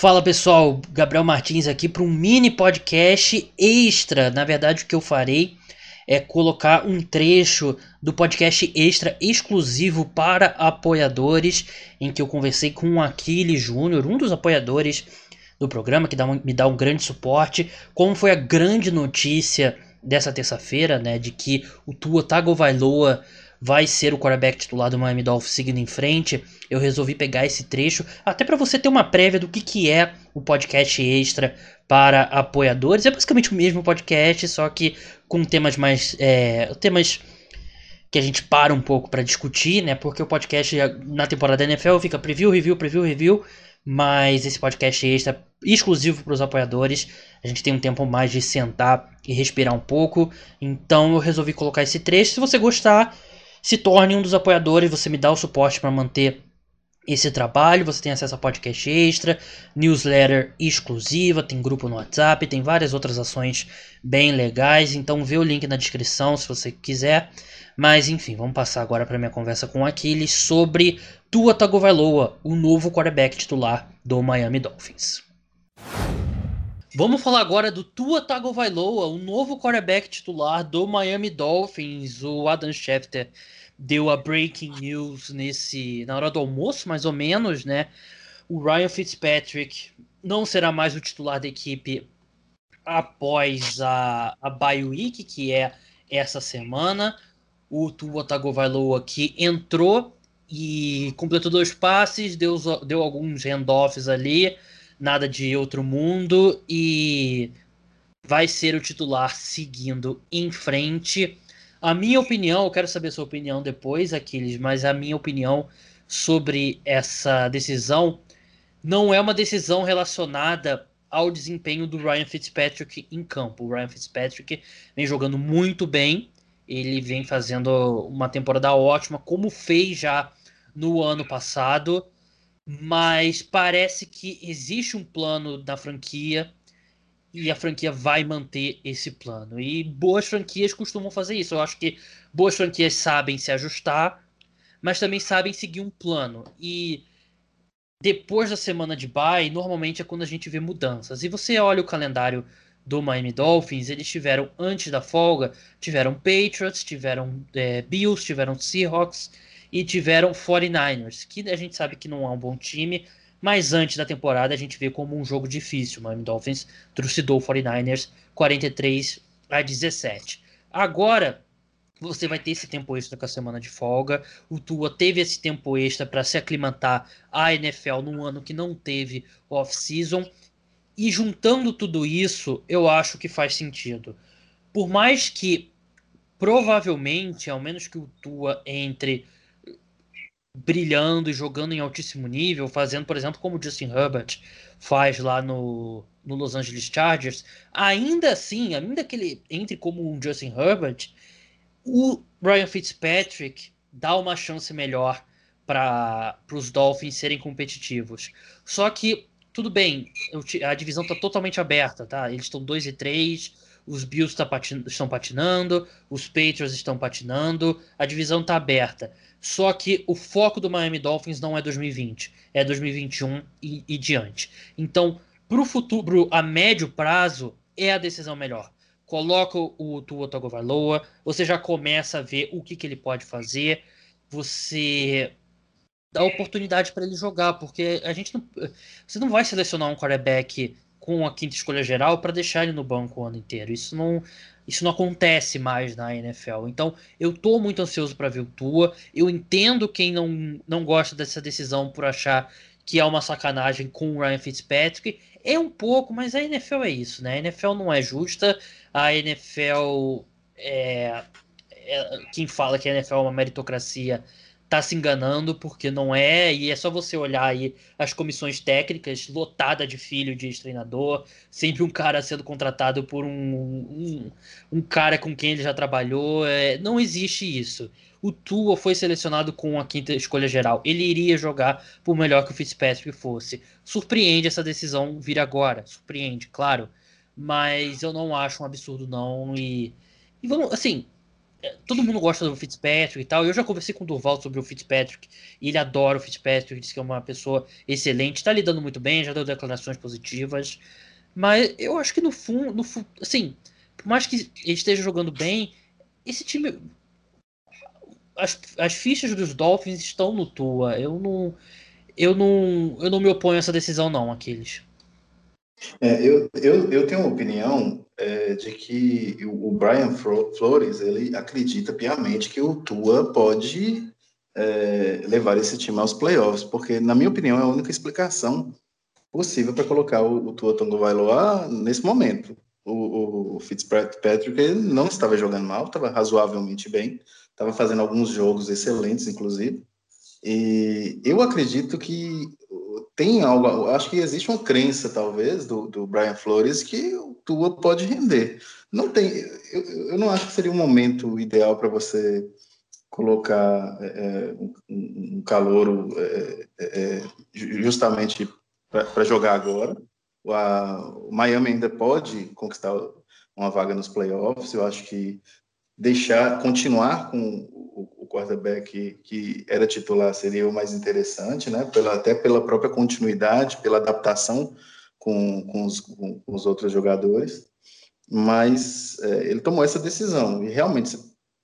Fala pessoal, Gabriel Martins aqui para um mini podcast extra. Na verdade, o que eu farei é colocar um trecho do podcast extra exclusivo para apoiadores, em que eu conversei com o Aquiles Júnior, um dos apoiadores do programa, que dá um, me dá um grande suporte. Como foi a grande notícia dessa terça-feira, né, de que o Tua Tagovailoa vai ser o quarterback titular do Miami Dolphins seguindo em frente, eu resolvi pegar esse trecho até para você ter uma prévia do que, que é o podcast extra para apoiadores. É basicamente o mesmo podcast, só que com temas mais é, temas que a gente para um pouco para discutir, né? Porque o podcast na temporada da NFL fica preview, review, preview, review. Mas esse podcast extra exclusivo para os apoiadores. A gente tem um tempo mais de sentar e respirar um pouco. Então eu resolvi colocar esse trecho. Se você gostar, se torne um dos apoiadores, você me dá o suporte para manter esse trabalho, você tem acesso a podcast extra, newsletter exclusiva, tem grupo no WhatsApp, tem várias outras ações bem legais, então vê o link na descrição se você quiser. Mas enfim, vamos passar agora para minha conversa com Aquiles sobre Tua Tagovailoa, o novo quarterback titular do Miami Dolphins. Vamos falar agora do Tua Tagovailoa, o novo quarterback titular do Miami Dolphins. O Adam Schefter deu a breaking news nesse na hora do almoço, mais ou menos, né? O Ryan Fitzpatrick não será mais o titular da equipe após a, a bye week, que é essa semana. O Tua Tagovailoa que entrou e completou dois passes, deu, deu alguns handoffs ali nada de outro mundo e vai ser o titular seguindo em frente. A minha opinião, eu quero saber a sua opinião depois, Aquiles, mas a minha opinião sobre essa decisão não é uma decisão relacionada ao desempenho do Ryan Fitzpatrick em campo. O Ryan Fitzpatrick vem jogando muito bem, ele vem fazendo uma temporada ótima, como fez já no ano passado mas parece que existe um plano da franquia e a franquia vai manter esse plano. E boas franquias costumam fazer isso. Eu acho que boas franquias sabem se ajustar, mas também sabem seguir um plano. E depois da semana de bye, normalmente é quando a gente vê mudanças. E você olha o calendário do Miami Dolphins, eles tiveram antes da folga, tiveram Patriots, tiveram é, Bills, tiveram Seahawks e tiveram 49ers, que a gente sabe que não é um bom time, mas antes da temporada a gente vê como um jogo difícil. O Miami Dolphins trucidou o 49ers 43 a 17. Agora você vai ter esse tempo extra com a semana de folga. O Tua teve esse tempo extra para se aclimatar à NFL num ano que não teve off-season. E juntando tudo isso, eu acho que faz sentido. Por mais que provavelmente, ao menos que o Tua entre brilhando e jogando em altíssimo nível, fazendo, por exemplo, como o Justin Herbert faz lá no, no Los Angeles Chargers, ainda assim, ainda que ele entre como um Justin Herbert, o Ryan Fitzpatrick dá uma chance melhor para os Dolphins serem competitivos. Só que, tudo bem, a divisão está totalmente aberta, tá? Eles estão 2 e 3, os Bills tá estão patinando, os Patriots estão patinando, a divisão está aberta. Só que o foco do Miami Dolphins não é 2020, é 2021 e, e diante. Então, para o futuro, a médio prazo, é a decisão melhor. Coloca o Tua Tagovailoa, você já começa a ver o que, que ele pode fazer, você dá oportunidade para ele jogar, porque a gente não, você não vai selecionar um quarterback com a quinta escolha geral para deixar ele no banco o ano inteiro. Isso não, isso não acontece mais na NFL. Então, eu tô muito ansioso para ver o Tua. Eu entendo quem não, não gosta dessa decisão por achar que é uma sacanagem com o Ryan Fitzpatrick. É um pouco, mas a NFL é isso, né? A NFL não é justa. A NFL é, é quem fala que a NFL é uma meritocracia tá se enganando porque não é, e é só você olhar aí as comissões técnicas lotada de filho de treinador, sempre um cara sendo contratado por um, um, um cara com quem ele já trabalhou, é, não existe isso. O Tua foi selecionado com a quinta escolha geral. Ele iria jogar por melhor que o Fitzpatrick fosse. Surpreende essa decisão vir agora. Surpreende, claro. Mas eu não acho um absurdo, não. E, e vamos, assim, todo mundo gosta do Fitzpatrick e tal. Eu já conversei com o Durval sobre o Fitzpatrick e ele adora o Fitzpatrick, diz que é uma pessoa excelente, está lidando muito bem, já deu declarações positivas. Mas eu acho que no fundo, no, assim, por mais que ele esteja jogando bem, esse time. As, as fichas dos Dolphins estão no Tua. Eu não, eu não, eu não me oponho a essa decisão, não, Aquiles. É, eu, eu, eu tenho uma opinião é, de que o Brian Flores ele acredita piamente que o Tua pode é, levar esse time aos playoffs, porque, na minha opinião, é a única explicação possível para colocar o, o Tua Tongo Vailoa nesse momento. O, o Fitzpatrick não estava jogando mal, estava razoavelmente bem, estava fazendo alguns jogos excelentes, inclusive. E eu acredito que tem algo, acho que existe uma crença, talvez, do, do Brian Flores que o Tua pode render. Não tem, eu, eu não acho que seria um momento ideal para você colocar é, é um, um é, é, é justamente para jogar agora. O, a, o Miami ainda pode conquistar uma vaga nos playoffs. Eu acho que deixar continuar com quarterback que era titular seria o mais interessante, né? Pela, até pela própria continuidade, pela adaptação com, com, os, com os outros jogadores. Mas é, ele tomou essa decisão e realmente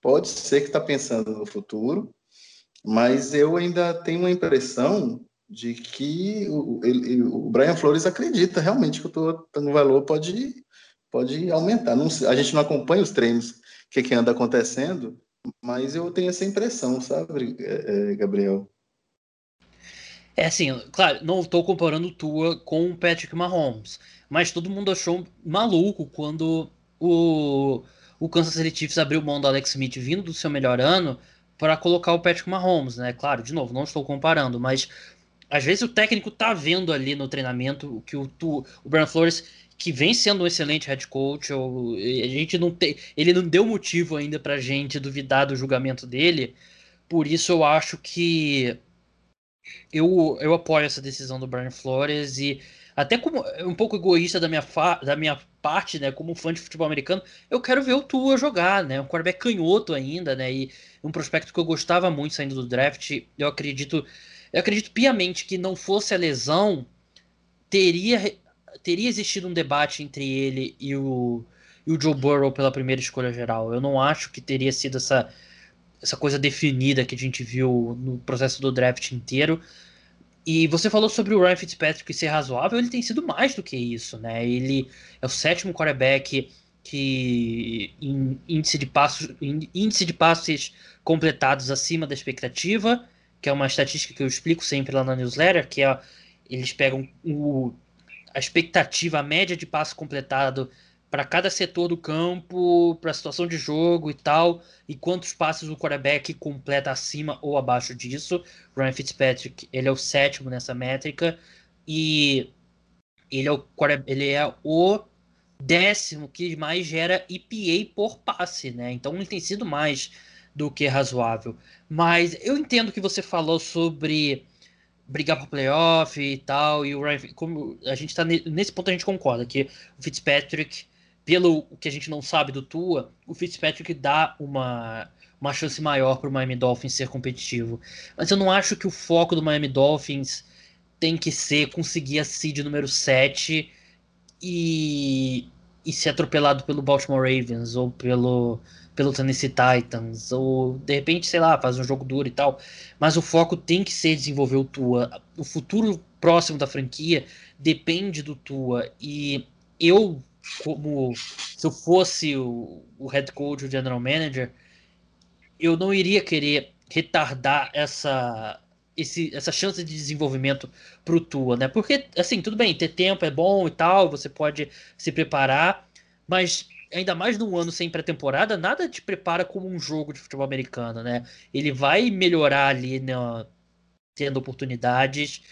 pode ser que está pensando no futuro, mas eu ainda tenho uma impressão de que o, ele, o Brian Flores acredita realmente que o valor pode, pode aumentar. Não, a gente não acompanha os treinos que, que anda acontecendo, mas eu tenho essa impressão, sabe, é, é, Gabriel? É assim, claro, não estou comparando Tua com o Patrick Mahomes, mas todo mundo achou maluco quando o, o Kansas City Chiefs abriu mão do Alex Smith vindo do seu melhor ano para colocar o Patrick Mahomes, né? Claro, de novo, não estou comparando, mas às vezes o técnico tá vendo ali no treinamento que o, o Brian Flores que vem sendo um excelente head coach. A gente não tem, ele não deu motivo ainda pra gente duvidar do julgamento dele. Por isso eu acho que eu, eu apoio essa decisão do Brian Flores e até como um pouco egoísta da minha, da minha parte, né, como fã de futebol americano, eu quero ver o Tua jogar, né, um quarterback canhoto ainda, né, e um prospecto que eu gostava muito saindo do draft, eu acredito, eu acredito piamente que não fosse a lesão, teria teria existido um debate entre ele e o, e o Joe Burrow pela primeira escolha geral. Eu não acho que teria sido essa, essa coisa definida que a gente viu no processo do draft inteiro. E você falou sobre o Ryan Fitzpatrick ser razoável, ele tem sido mais do que isso, né? Ele é o sétimo quarterback que em índice de passos, índice de passes completados acima da expectativa, que é uma estatística que eu explico sempre lá na newsletter, que é eles pegam o a expectativa, a média de passo completado para cada setor do campo, para a situação de jogo e tal, e quantos passes o quarterback completa acima ou abaixo disso. Ryan Fitzpatrick, ele é o sétimo nessa métrica e ele é o ele é o décimo que mais gera EPA por passe, né? Então ele tem sido mais do que razoável. Mas eu entendo que você falou sobre brigar pro playoff e tal, e o Ryan, como a gente tá nesse ponto a gente concorda que o Fitzpatrick, pelo que a gente não sabe do Tua, o Fitzpatrick dá uma uma chance maior para o Miami Dolphins ser competitivo. Mas eu não acho que o foco do Miami Dolphins tem que ser conseguir a seed número 7 e, e ser atropelado pelo Baltimore Ravens ou pelo pelo Tennessee Titans, ou de repente, sei lá, faz um jogo duro e tal, mas o foco tem que ser desenvolver o Tua. O futuro próximo da franquia depende do Tua, e eu, como se eu fosse o, o head coach, o general manager, eu não iria querer retardar essa esse, essa chance de desenvolvimento pro Tua, né? Porque, assim, tudo bem, ter tempo é bom e tal, você pode se preparar, mas ainda mais num ano sem pré-temporada, nada te prepara como um jogo de futebol americano, né? Ele vai melhorar ali, né, tendo oportunidades.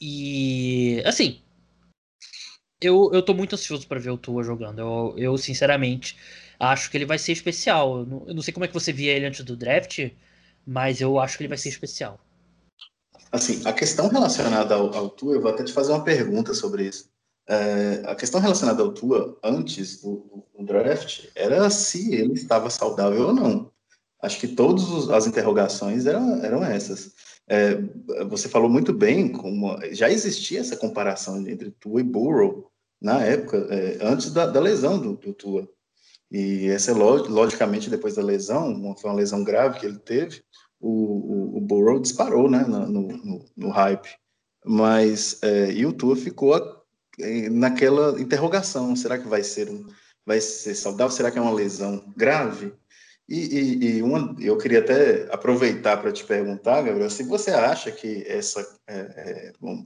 E, assim, eu, eu tô muito ansioso para ver o Tua jogando. Eu, eu, sinceramente, acho que ele vai ser especial. Eu não, eu não sei como é que você via ele antes do draft, mas eu acho que ele vai ser especial. Assim, a questão relacionada ao, ao Tua, eu vou até te fazer uma pergunta sobre isso. É, a questão relacionada ao Tua, antes do, do, draft, era se ele estava saudável ou não. Acho que todas as interrogações eram, eram essas. É, você falou muito bem, como já existia essa comparação entre Tua e Burrow na época, é, antes da, da, lesão do, do Tua. E essa, logicamente, depois da lesão, foi uma lesão grave que ele teve, o, o, o Burrow disparou né, no, no, no hype. Mas, é, e o Tua ficou é, naquela interrogação, será que vai ser, um, vai ser saudável? Será que é uma lesão grave? E, e, e uma, eu queria até aproveitar para te perguntar, Gabriel, se você acha que essa, é, é, bom,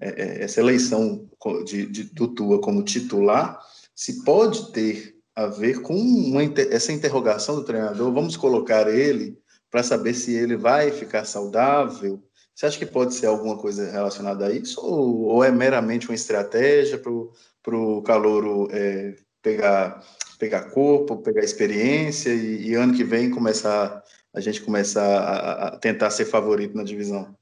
é, é essa eleição de, de, do Tua como titular se pode ter a ver com uma, essa interrogação do treinador, vamos colocar ele para saber se ele vai ficar saudável. Você acha que pode ser alguma coisa relacionada a isso ou, ou é meramente uma estratégia para o calouro é, pegar pegar corpo, pegar experiência e, e, ano que vem começar a gente começar a, a, tentar ser favorito na divisão.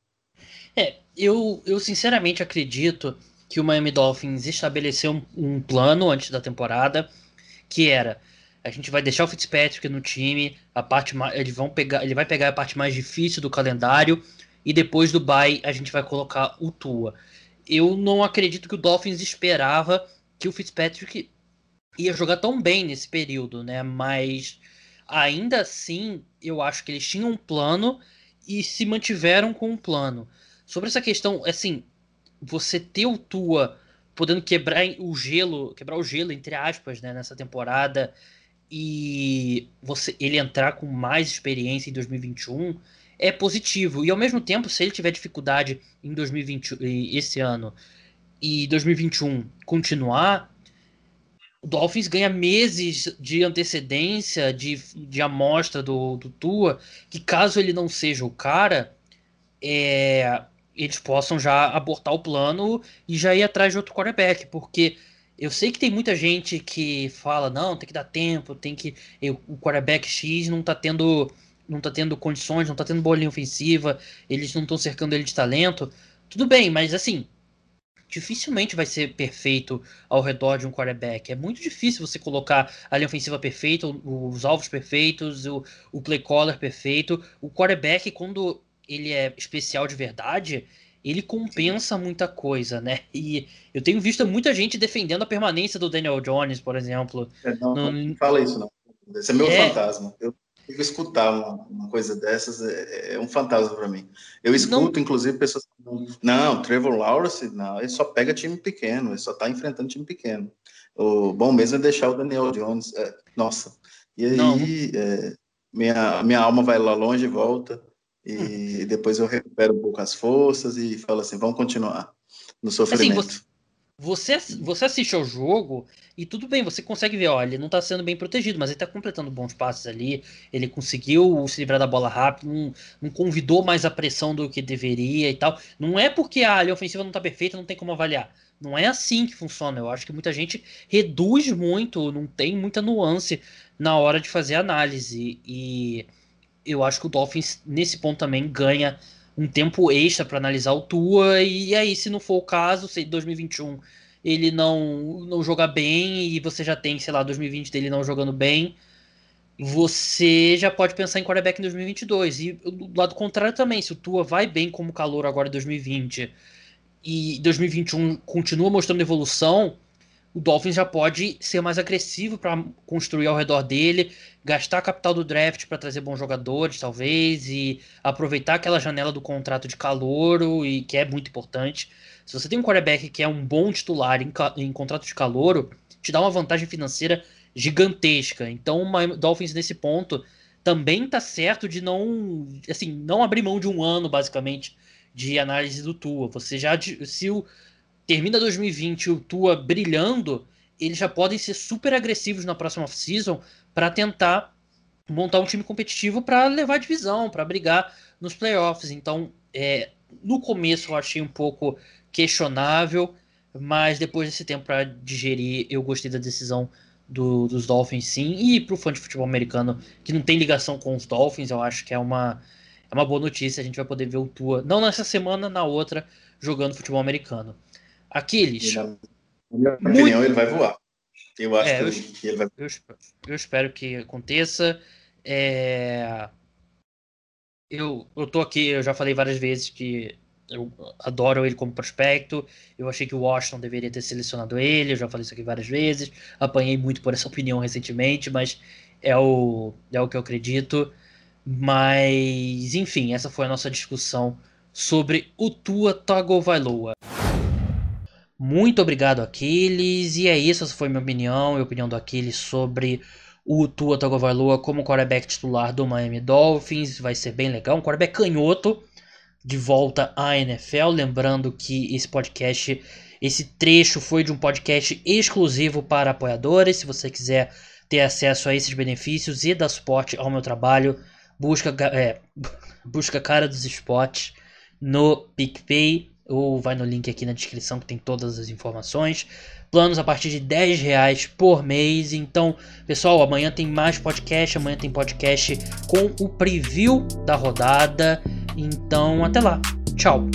É, eu, eu sinceramente acredito que o Miami Dolphins estabeleceu um, um plano antes da temporada que era a gente vai deixar o Fitzpatrick no time, a parte vão pegar, ele vai pegar a parte mais difícil do calendário e depois do bye a gente vai colocar o Tua. Eu não acredito que o Dolphins esperava que o Fitzpatrick ia jogar tão bem nesse período, né? Mas ainda assim, eu acho que eles tinham um plano e se mantiveram com um plano. Sobre essa questão, assim, você ter o Tua podendo quebrar o gelo, quebrar o gelo entre aspas, né, nessa temporada e você ele entrar com mais experiência em 2021 é positivo. E ao mesmo tempo, se ele tiver dificuldade em 2020 esse ano e 2021 continuar, o Dolphins ganha meses de antecedência, de, de amostra do, do Tua, que caso ele não seja o cara, é, eles possam já abortar o plano e já ir atrás de outro quarterback, porque eu sei que tem muita gente que fala, não, tem que dar tempo, tem que. O quarterback X não tá tendo. Não tá tendo condições, não tá tendo bolinha ofensiva, eles não estão cercando ele de talento. Tudo bem, mas assim, dificilmente vai ser perfeito ao redor de um quarterback. É muito difícil você colocar a linha ofensiva perfeita, os alvos perfeitos, o, o play caller perfeito. O quarterback, quando ele é especial de verdade, ele compensa muita coisa, né? E eu tenho visto muita gente defendendo a permanência do Daniel Jones, por exemplo. É, não, no... não fala isso, não. Esse é meu é... fantasma. Eu escutar uma, uma coisa dessas é, é um fantasma para mim. Eu escuto, não... inclusive, pessoas não, Trevor Lawrence, não, ele só pega time pequeno, ele só tá enfrentando time pequeno. O bom mesmo é deixar o Daniel Jones. É, nossa, e aí é, minha, minha alma vai lá longe e volta, e hum. depois eu recupero um pouco as forças e falo assim: vamos continuar no sofrimento. Assim, você você, você assiste ao jogo e tudo bem, você consegue ver, olha, ele não tá sendo bem protegido, mas ele tá completando bons passes ali, ele conseguiu se livrar da bola rápido, não, não convidou mais a pressão do que deveria e tal. Não é porque a linha ofensiva não tá perfeita, não tem como avaliar. Não é assim que funciona. Eu acho que muita gente reduz muito, não tem muita nuance na hora de fazer análise. E eu acho que o Dolphins, nesse ponto, também ganha um tempo extra para analisar o Tua, e aí, se não for o caso, se 2021 ele não, não jogar bem e você já tem, sei lá, 2020 dele não jogando bem, você já pode pensar em quarterback em 2022. E do lado contrário também, se o Tua vai bem como calor agora em 2020 e 2021 continua mostrando evolução, o Dolphins já pode ser mais agressivo para construir ao redor dele, gastar a capital do draft para trazer bons jogadores, talvez, e aproveitar aquela janela do contrato de calouro, e que é muito importante. Se você tem um quarterback que é um bom titular em, em contrato de calouro, te dá uma vantagem financeira gigantesca. Então, o Dolphins nesse ponto também tá certo de não, assim, não abrir mão de um ano basicamente de análise do Tua. Você já se o termina 2020 o Tua brilhando, eles já podem ser super agressivos na próxima off-season para tentar montar um time competitivo para levar divisão, para brigar nos playoffs. Então, é, no começo eu achei um pouco questionável, mas depois desse tempo para digerir, eu gostei da decisão do, dos Dolphins sim. E para o fã de futebol americano que não tem ligação com os Dolphins, eu acho que é uma, é uma boa notícia. A gente vai poder ver o Tua, não nessa semana, na outra, jogando futebol americano. Aquiles. Na minha muito... opinião, ele vai voar. Eu acho é, que, eu, ele vai. Eu, eu espero que aconteça. É... Eu, eu tô aqui, eu já falei várias vezes que eu adoro ele como prospecto. Eu achei que o Washington deveria ter selecionado ele. Eu já falei isso aqui várias vezes. Apanhei muito por essa opinião recentemente, mas é o, é o que eu acredito. Mas, enfim, essa foi a nossa discussão sobre o Tua Tagovailoa. Muito obrigado, Aquiles. E é isso, essa foi minha opinião e a opinião do Aquiles sobre o Tua Tagovailoa como quarterback titular do Miami Dolphins. Vai ser bem legal. Um quarterback canhoto de volta à NFL. Lembrando que esse podcast, esse trecho foi de um podcast exclusivo para apoiadores. Se você quiser ter acesso a esses benefícios e dar suporte ao meu trabalho, busca, é, busca Cara dos Esportes no PicPay ou vai no link aqui na descrição que tem todas as informações. Planos a partir de 10 reais por mês. Então, pessoal, amanhã tem mais podcast. Amanhã tem podcast com o preview da rodada. Então, até lá. Tchau.